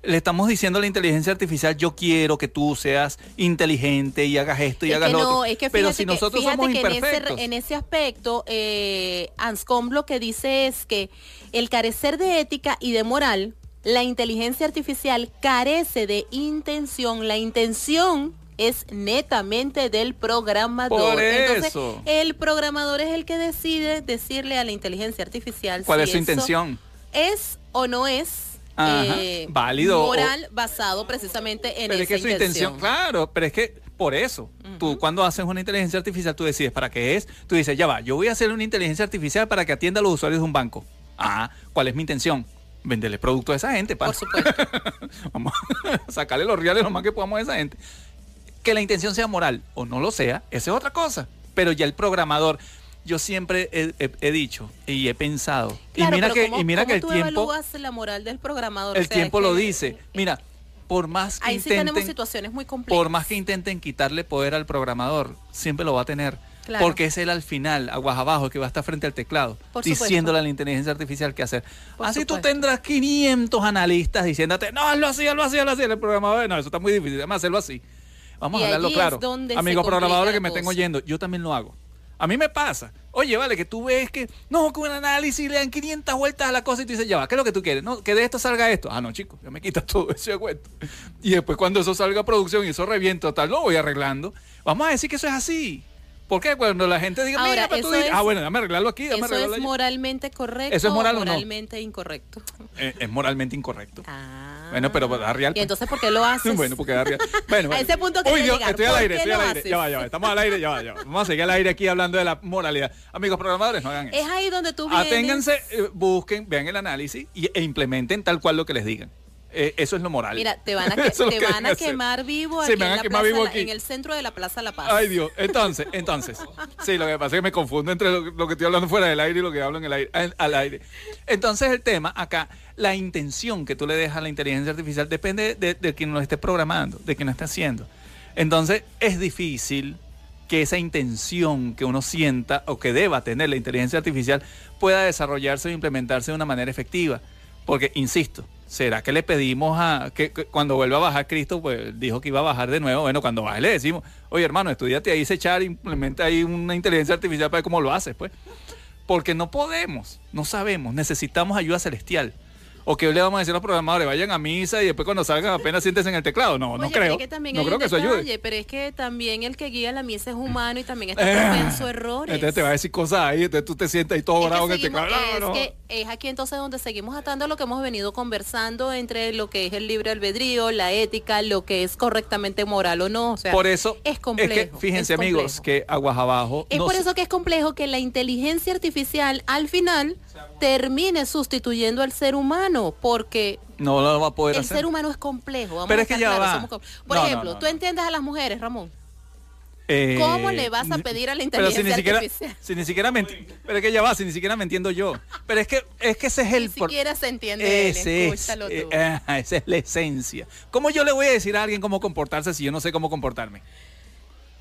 Le estamos diciendo a la inteligencia artificial, yo quiero que tú seas inteligente y hagas esto y Es hagas que lo no, otro. es que Pero si que- nosotros somos que en ese, imperfectos. en ese aspecto, eh, Anscombe lo que dice es que el carecer de ética y de moral, la inteligencia artificial carece de intención. La intención es netamente del programador. Por Entonces, eso. el programador es el que decide decirle a la inteligencia artificial ¿Cuál si es su intención? Es o no es eh, válido o- moral basado precisamente en pero esa es que su intención, intención. claro, pero es que por eso, tú cuando haces una inteligencia artificial, tú decides para qué es, tú dices, ya va, yo voy a hacer una inteligencia artificial para que atienda a los usuarios de un banco. Ah, ¿cuál es mi intención? Venderle producto a esa gente, pa. Por supuesto. Vamos a sacarle los reales lo más que podamos a esa gente. Que la intención sea moral o no lo sea, esa es otra cosa. Pero ya el programador, yo siempre he, he- he dicho y he pensado, Claro, y mira que, ¿cómo- y mira que el tú tiempo, la moral del programador? O el sea, tiempo lo dice. Mira, por más que Ahí sí tenemos intenten, situaciones muy complejas. por más que intenten quitarle poder al programador, siempre lo va a tener. Claro. Porque es él al final, aguas abajo, que va a estar frente al teclado, Por supuesto. diciéndole a la inteligencia artificial qué hacer. Por así tú supuesto. tendrás 500 analistas diciéndote, no, hazlo así, hazlo así, hazlo así. El programador, no, eso está muy difícil, además hacerlo así. Vamos Y a hablarlo claro. Amigos programadores que me estén oyendo, yo también lo hago. A mí me pasa. Oye, vale, que tú ves que, no, que un análisis le dan 500 vueltas a la cosa y tú dices, ya va, ¿qué es lo que tú quieres? No, que de esto salga esto. Ah, no, chico, ya me quitas todo ese cuento. Y después cuando eso salga a producción y eso revienta, tal, lo voy arreglando. Vamos a decir que eso es así. ¿Por qué? Cuando la gente diga, Ahora, mira, pero tú eso dices, es- ah, bueno, dame arreglarlo aquí, dame ¿Eso arreglarlo es allá". moralmente correcto ¿Eso es moral o no? moralmente incorrecto? Eh, es moralmente incorrecto. Ah. Bueno, pero da real. ¿Y pues. entonces por qué lo haces? Bueno, porque da real. Bueno, A ese punto Uy, Dios, llegar. estoy al ¿Por aire, estoy al aire. haces? Ya va, ya va. Estamos al aire, ya va, ya va. Vamos a seguir al aire aquí hablando de la moralidad. Amigos programadores, no hagan eso. Es ahí donde tú vienes. Aténganse, eh, busquen, vean el análisis y, e implementen tal cual lo que les digan. Eh, eso es lo moral. Mira, te van a, que- te que van hacer. quemar vivo Sí, aquí me van en, a la quemar plaza vivo aquí. en el centro de la Plaza La Paz. Ay Dios, entonces, entonces, sí, lo que pasa es que me confundo entre lo, lo que estoy hablando fuera del aire y lo que hablo en el aire, al, al aire. Entonces el tema acá, la intención que tú le dejas a la inteligencia artificial depende de, de quien lo esté programando, de quien lo esté haciendo. Entonces es difícil que esa intención que uno sienta o que deba tener la inteligencia artificial pueda desarrollarse o implementarse de una manera efectiva. Porque, insisto, ¿será que le pedimos a que, cuando vuelva a bajar Cristo, pues dijo que iba a bajar de nuevo? Bueno, cuando baje le decimos, oye hermano, estudiate ahí, echar, implementa ahí una inteligencia artificial para ver cómo lo haces, pues. Porque no podemos, no sabemos, necesitamos ayuda celestial. O que le vamos a decir a los programadores, vayan a misa y después cuando salgan apenas siéntense en el teclado. No, no Oye, creo. es que no creo que eso ayude. detalle, Pero es que también el que guía la misa es humano y también está propenso a errores. Entonces te va a decir cosas ahí, entonces tú te sientas ahí todo Es bravo en el teclado. es No, que es aquí entonces donde seguimos atando lo que hemos venido conversando entre lo que es el libre albedrío, la ética, lo que es correctamente moral o no. O sea, Por eso, es complejo. que fíjense es amigos, que aguas abajo. Es no por eso que es complejo que la inteligencia artificial al final termine sustituyendo al ser humano, porque no lo va a poder el hacer. ser humano es complejo. Vamos Pero a es que ya claros, va. Por No, ejemplo, no, tú entiendes a las mujeres, Ramón. Eh, ¿Cómo le vas a pedir a la pero si ni inteligencia siquiera, artificial? si ni siquiera me pero es que ya va, si ni siquiera me entiendo yo. Pero es que es que ese es el Ni por- siquiera se entiende él, ese es, tú. eh, esa es la esencia. ¿Cómo yo le voy a decir a alguien cómo comportarse si yo no sé cómo comportarme?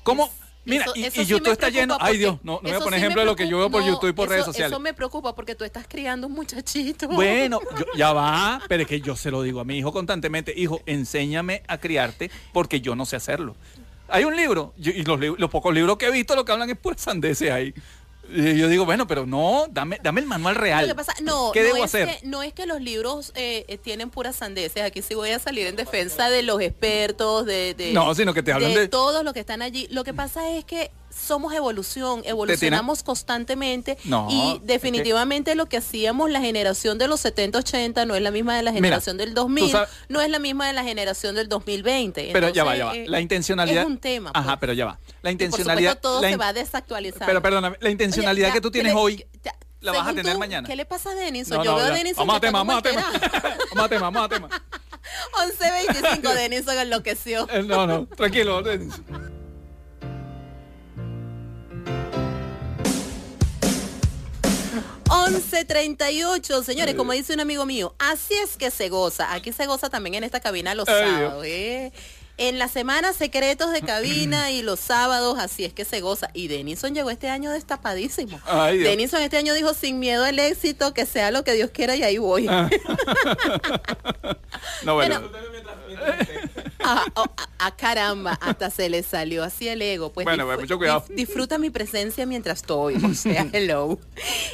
¿Cómo? Mira, eso- y, eso y sí YouTube está lleno. Ay Dios, no, no voy a poner sí ejemplo de lo que yo veo por YouTube y por redes sociales. Eso me preocupa porque tú estás criando un muchachito. Bueno, yo- ya va, pero es que yo se lo digo a mi hijo constantemente, hijo, enséñame a criarte porque yo no sé hacerlo. Hay un libro, yo- y los, los pocos libros que he visto lo que hablan es pura sandeces ahí. Y yo digo, bueno, pero no, dame, dame el manual real. Lo que pasa, no, ¿Qué no debo es hacer? Que, no es que los libros eh, tienen puras sandeces. Aquí sí voy a salir en defensa de los expertos, de, de- No, sino que te hablan de- todos los que están allí. Lo que pasa es que somos evolución, evolucionamos constantemente No, es y que- definitivamente lo que hacíamos la generación de los 70, 80 no es la misma de la Mira, generación del tú 2000, sabes- no es la misma de la generación del 2020. Pero ya va, Entonces, ya va. eh, La intencionalidad. Es un tema. Ajá, pues. pero ya va. La Y por intencionalidad. supuesto todo la se in- va a desactualizar. Pero perdóname, la intencionalidad Oye, que ya, tú ¿qué tienes le- hoy ya, la vas a tener tú, mañana. ¿Qué le pasa a Denison? No, Yo no, veo a ya. Denison Vamos a que tema, vamos a tema. vamos a tema, vamos a tema. 11.25 Denison enloqueció. Eh, No, no, tranquilo. Denis. 11.38, señores, como dice un amigo mío, así es que se goza. Aquí se goza también en esta cabina los sábados. ¿eh? En la semana secretos de cabina y los sábados, así es que se goza. Y Denison llegó este año destapadísimo. Ay. Denison este año dijo sin miedo al éxito, que sea lo que Dios quiera y ahí voy. Ah. No, bueno. Ah, oh, ah, caramba, hasta se le salió así el ego. Pues Bueno, mucho cuidado. disfruta mi presencia mientras estoy. O sea, hello.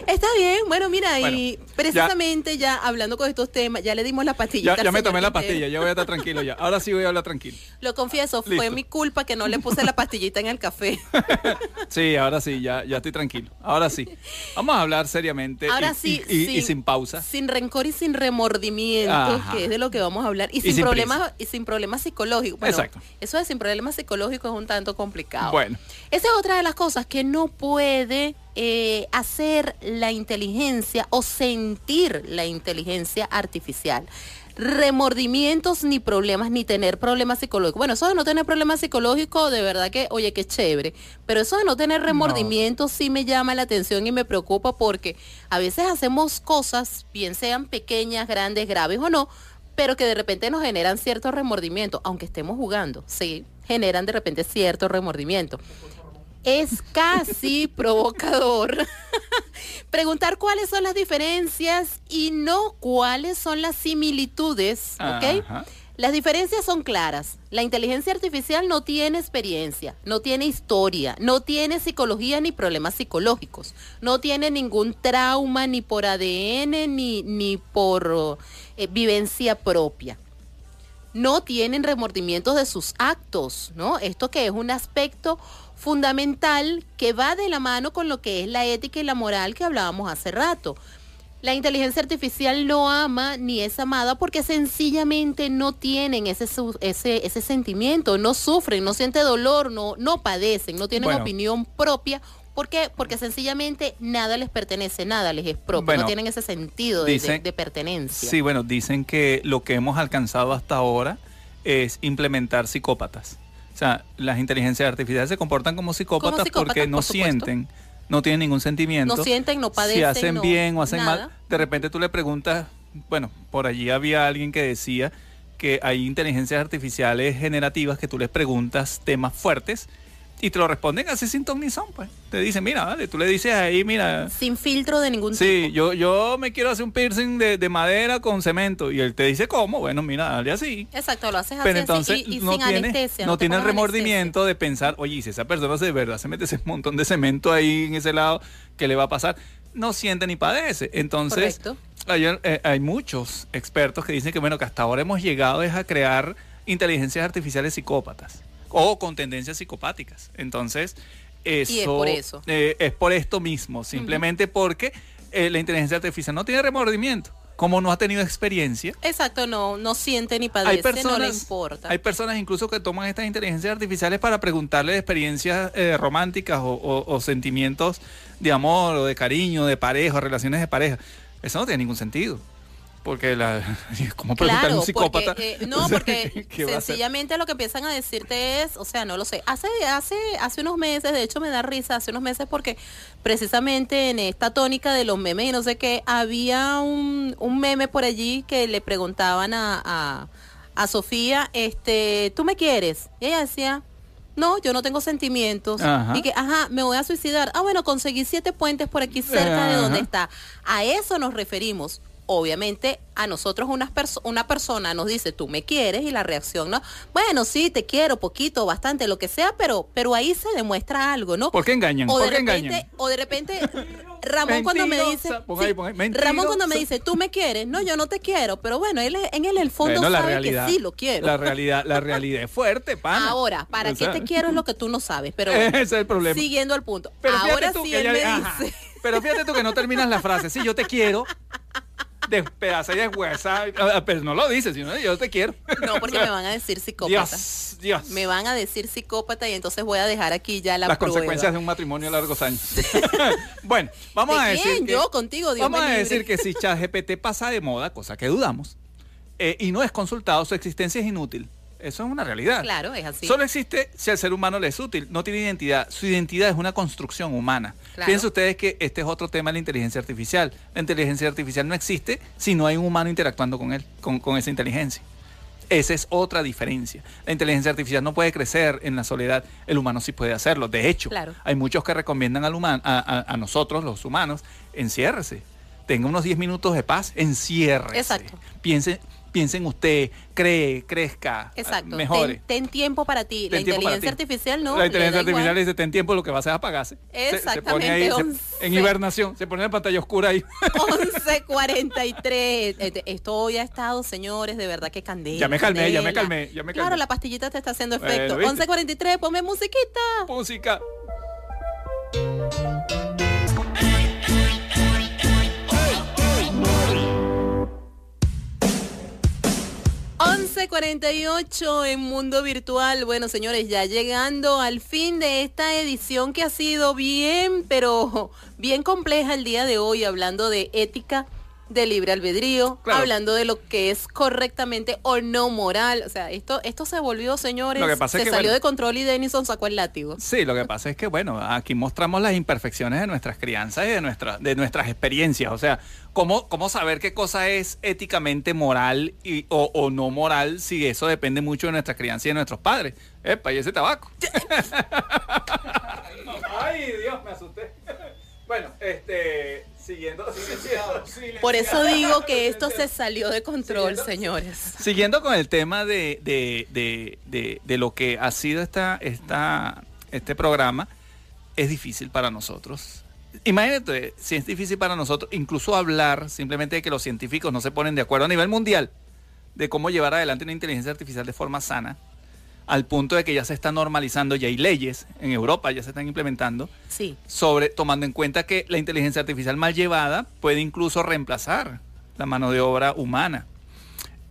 Está bien, bueno, mira, y precisamente ya. hablando con estos temas, ya le dimos la pastillita. ya, me tomé la pastilla, ya voy a estar tranquilo ya. Ahora sí voy a hablar tranquilo. Lo confieso, fue mi culpa que no le puse la pastillita en el café. Sí, ahora sí, ya, ya estoy tranquilo. Ahora sí. Vamos a hablar seriamente Ahora y, sí, y- y- y sin pausa. Sin rencor y sin remordimiento, Ajá. que es de lo que vamos a hablar. Y, Y sin, sin problemas y sin problemas psicológicos. Bueno, Exacto. Eso de sin problemas psicológicos es un tanto complicado. Bueno. Esa es otra de las cosas que no puede eh, hacer la inteligencia o sentir la inteligencia artificial. Remordimientos ni problemas, ni tener problemas psicológicos. Bueno, eso de no tener problemas psicológicos, de verdad que, oye, qué chévere. Pero eso de no tener remordimientos sí me llama la atención y me preocupa porque a veces hacemos cosas, bien sean pequeñas, grandes, graves o no, pero que de repente nos generan cierto remordimiento, aunque estemos jugando, sí, generan de repente cierto remordimiento. Es casi provocador preguntar cuáles son las diferencias y no cuáles son las similitudes, ¿ok? Ajá. Las diferencias son claras. La inteligencia artificial no tiene experiencia, no tiene historia, no tiene psicología ni problemas psicológicos, no tiene ningún trauma ni por ADN ni, ni por eh, vivencia propia. No tienen remordimientos de sus actos, ¿no? Esto que es un aspecto fundamental que va de la mano con lo que es la ética y la moral que hablábamos hace rato. La inteligencia artificial no ama ni es amada porque sencillamente no tienen ese, ese, ese sentimiento, no sufren, no sienten dolor, no, no padecen, no tienen Bueno. opinión propia. ¿Por qué? Porque sencillamente nada les pertenece, nada les es propio, Bueno, no tienen ese sentido de, de- dicen- de pertenencia. Sí, bueno, dicen que lo que hemos alcanzado hasta ahora es implementar psicópatas. O sea, las inteligencias artificiales se comportan como psicópatas, psicópatas, porque no supuesto. sienten, no tienen ningún sentimiento. No sienten, no Si padecen, hacen no- bien o hacen nada. mal, de repente tú le preguntas, bueno, por allí había alguien que decía que hay inteligencias artificiales generativas que tú les preguntas temas fuertes y te lo responden así sin ton ni son, pues. Te dicen, mira, vale, tú le dices ahí, mira, Sin filtro de ningún Sí, tipo. yo, yo me quiero hacer un piercing de, de madera con cemento. Y él te dice cómo. Bueno, mira, dale así. Exacto, lo haces Pero así, entonces y, y no, sin tiene, anestesia. no tiene el remordimiento de pensar, oye, y si esa persona de verdad se mete ese montón de cemento ahí en ese lado, ¿qué le va a pasar? No siente ni padece. Entonces, hay, eh, hay muchos expertos que dicen que, bueno, que hasta ahora hemos llegado es a crear inteligencias artificiales psicópatas o con tendencias psicopáticas. Entonces, eso, Y es por eso. eh, es por esto mismo, simplemente porque eh, la inteligencia artificial no tiene remordimiento. Como no ha tenido experiencia, Exacto, no, no siente ni hay padece, personas, no le importa. hay personas incluso que toman estas inteligencias artificiales para preguntarle de experiencias eh, románticas o, o- o sentimientos de amor o de cariño, de pareja, relaciones de pareja. Eso no tiene ningún sentido. Porque la, ¿cómo preguntarle a Claro, un psicópata? porque, eh, no, O sea, porque sencillamente lo que empiezan a decirte es, o sea, no lo sé. Hace, hace, hace unos meses, de hecho me da risa, hace unos meses porque precisamente en esta tónica de los memes y no sé qué, había un, un meme por allí que le preguntaban a, a, a Sofía, este, ¿tú me quieres? Y ella decía, no, yo no tengo sentimientos. Ajá. Y que, ajá, me voy a suicidar. Ah, bueno, conseguí siete puentes por aquí cerca de donde está. A eso nos referimos. Obviamente, a nosotros perso- una persona nos dice, tú me quieres, y la reacción, ¿no? Bueno, sí, te quiero, poquito, bastante, lo que sea, pero, pero ahí se demuestra algo, ¿no? ¿Por qué engañan? O ¿Por de qué repente, engañan? o de repente, Ramón cuando me dice, ahí, sí, pon ahí, Ramón cuando me dice, tú me quieres, no, yo no te quiero, pero bueno, él en él, el fondo Bueno, sabe realidad, que sí lo quiero. La realidad, la realidad es fuerte, pana. Ahora, ¿para qué te quiero es lo que tú no sabes, pero Ese es el problema. siguiendo al punto. Pero Ahora sí él me ajá. dice, Pero fíjate tú que no terminas la frase. Sí, yo te quiero. Despedaza y deshuesa. Ah, Pero no lo dices, sino yo te quiero. no, porque O sea, me van a decir psicópata. Dios, Dios. Me van a decir psicópata y entonces voy a dejar aquí ya la Las prueba. consecuencias de un matrimonio a largos años. bueno, vamos ¿De a decir. quién? que- Yo contigo, Dios Vamos me a decir que si ChatGPT pasa de moda, cosa que dudamos, eh, y no es consultado, su existencia es inútil. Eso es una realidad. Claro, es así. Solo existe si al ser humano le es útil, no tiene identidad. Su identidad es una construcción humana. Claro. Piensen ustedes que este es otro tema de la inteligencia artificial. La inteligencia artificial no existe si no hay un humano interactuando con él, con, con esa inteligencia. Esa es otra diferencia. La inteligencia artificial no puede crecer en la soledad, el humano sí puede hacerlo. De hecho, Claro. hay muchos que recomiendan al humano, a, a- a nosotros, los humanos, enciérrese. Tenga unos 10 minutos de paz, enciérrese. Exacto. Piense, piense en usted, cree, crezca, Exacto. mejore. Ten, ten tiempo para ti. Ten la inteligencia ti. artificial no. La inteligencia igual. artificial le dice, ten tiempo, lo que va a hacer es apagarse. Se- Se, Exactamente, pone ahí, se- en hibernación, se pone en pantalla oscura ahí. 11.43. Este, Esto hoy ha estado, señores, de verdad que candela. Ya me calmé, ya me calmé, ya me Claro, calmé. la pastillita te está haciendo efecto. ¿viste? 11.43, ponme musiquita. Música. 11.48 en Mundo Virtual. Bueno, señores, ya llegando al fin de esta edición que ha sido bien, pero bien compleja el día de hoy, hablando de ética, de libre albedrío, Claro. hablando de lo que es correctamente o no moral. O sea, esto, esto se volvió, señores, Lo que pasa se es que, salió bueno. de control y Denison sacó el látigo. Sí, lo que pasa es que, bueno, aquí mostramos las imperfecciones de nuestras crianzas y de, nuestra, de nuestras experiencias. O sea, ¿cómo, cómo saber qué cosa es éticamente moral y, o, o no moral si eso depende mucho de nuestra crianza y de nuestros padres? Epa, y ese tabaco. Ay, Dios, me asusté. Bueno, este, siguiendo, siguiendo, Por eso digo que esto se salió de control, Siguiendo- señores. Siguiendo con el tema de, de- de- de- de lo que ha sido esta, esta, este programa, es difícil para nosotros. Imagínate, si es difícil para nosotros, incluso hablar simplemente de que los científicos no se ponen de acuerdo a nivel mundial de cómo llevar adelante una inteligencia artificial de forma sana, al punto de que ya se está normalizando, ya hay leyes en Europa, ya se están implementando, Sí. sobre tomando en cuenta que la inteligencia artificial mal llevada puede incluso reemplazar la mano de obra humana.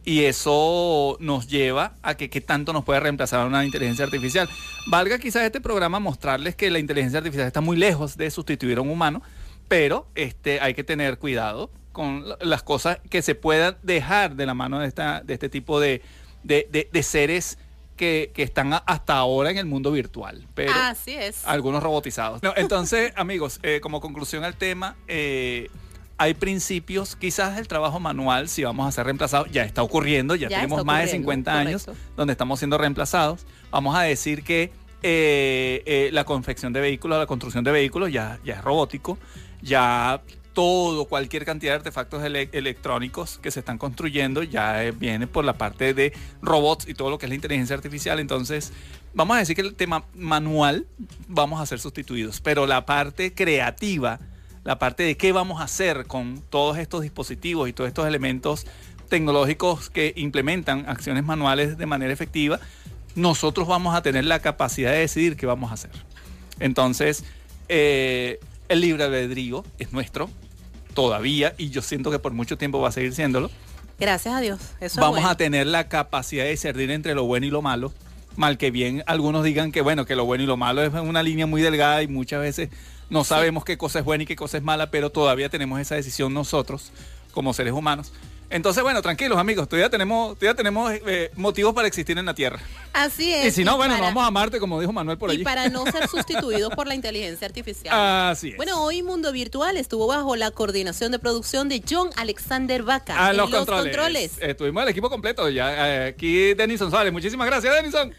Y eso nos lleva a que qué tanto nos puede reemplazar una inteligencia artificial. Valga quizás este programa mostrarles que la inteligencia artificial está muy lejos de sustituir a un humano, pero este, hay que tener cuidado con la- las cosas que se puedan dejar de la mano de, esta, de este tipo de, de- de- de seres que, que están hasta ahora en el mundo virtual. Pero, Así es. algunos robotizados. No, entonces, amigos, eh, como conclusión al tema, eh, hay principios, quizás el trabajo manual, si vamos a ser reemplazados, ya está ocurriendo, ya, Ya tenemos más de ocurriendo, 50 años donde estamos siendo reemplazados. Vamos a decir que eh, la confección de vehículos, la construcción de vehículos ya, ya es robótico, ya todo, cualquier cantidad de artefactos ele- electrónicos que se están construyendo ya eh, viene por la parte de robots y todo lo que es la inteligencia artificial. Entonces, vamos a decir que el tema manual vamos a ser sustituidos, pero la parte creativa, la parte de qué vamos a hacer con todos estos dispositivos y todos estos elementos tecnológicos que implementan acciones manuales de manera efectiva, nosotros vamos a tener la capacidad de decidir qué vamos a hacer. Entonces, eh, el libre albedrío es nuestro todavía y yo siento que por mucho tiempo va a seguir siéndolo. Gracias a Dios. Eso es Vamos bueno. a tener la capacidad de discernir entre lo bueno y lo malo. Mal que bien, algunos digan que bueno, que lo bueno y lo malo es una línea muy delgada y muchas veces no sabemos qué cosa es buena y qué cosa es mala, pero todavía tenemos esa decisión nosotros como seres humanos. Entonces, bueno, tranquilos amigos, todavía tenemos, todavía tenemos eh, motivos para existir en la Tierra. Así es. Y si no, bueno, para- nos vamos a Marte, como dijo Manuel por Y allí. para no ser sustituidos por la inteligencia artificial. Así es. Bueno, hoy Mundo Virtual estuvo bajo la coordinación de producción de John Alexander Vaca. a en los, controles. Estuvimos el equipo completo. Ya eh, aquí Denison Suárez. Muchísimas gracias, Denison.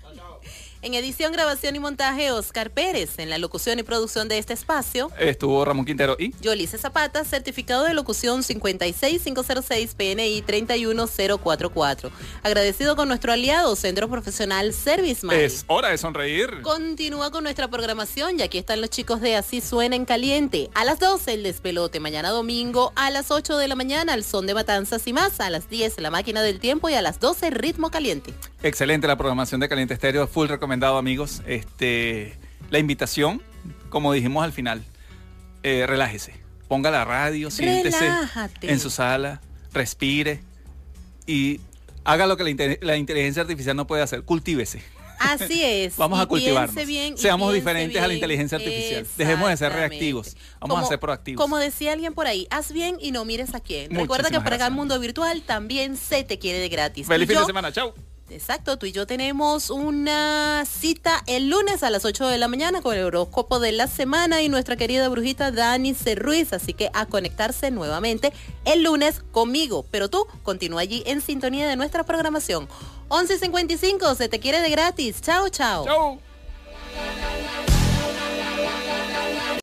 En edición, grabación y montaje, Oscar Pérez. En la locución y producción de este espacio, Estuvo Ramón Quintero y Yolice Zapata, certificado de locución 56506 PNI 31044. Agradecido con nuestro aliado, Centro Profesional Service Man. es hora de sonreír. Continúa con nuestra programación y aquí están los chicos de Así Suena en Caliente. A las 12 el despelote, mañana domingo a las 8 de la mañana el son de matanzas y más, a las 10 la máquina del tiempo y a las 12 ritmo caliente. Excelente la programación de Caliente Estéreo, full recomendado amigos. Este, la invitación, como dijimos al final, eh, relájese, ponga la radio, siéntese Relájate. en su sala, respire y haga lo que la, inte- la inteligencia artificial no puede hacer, cultívese. Así es. Vamos y a cultivarnos. bien, Seamos diferentes a la inteligencia artificial. Dejemos de ser reactivos. Vamos a ser proactivos. Como decía alguien por ahí, haz bien y no mires a quién. Recuerda que para el mundo virtual también se te quiere de gratis. Feliz Y fin yo de semana, chao. Exacto, tú y yo tenemos una cita el lunes a las 8 de la mañana con el horóscopo de la semana y nuestra querida brujita Dani C. Así que a conectarse nuevamente el lunes conmigo, pero tú continúa allí en sintonía de nuestra programación. 11.55, se te quiere de gratis. Chao, chao. Chau.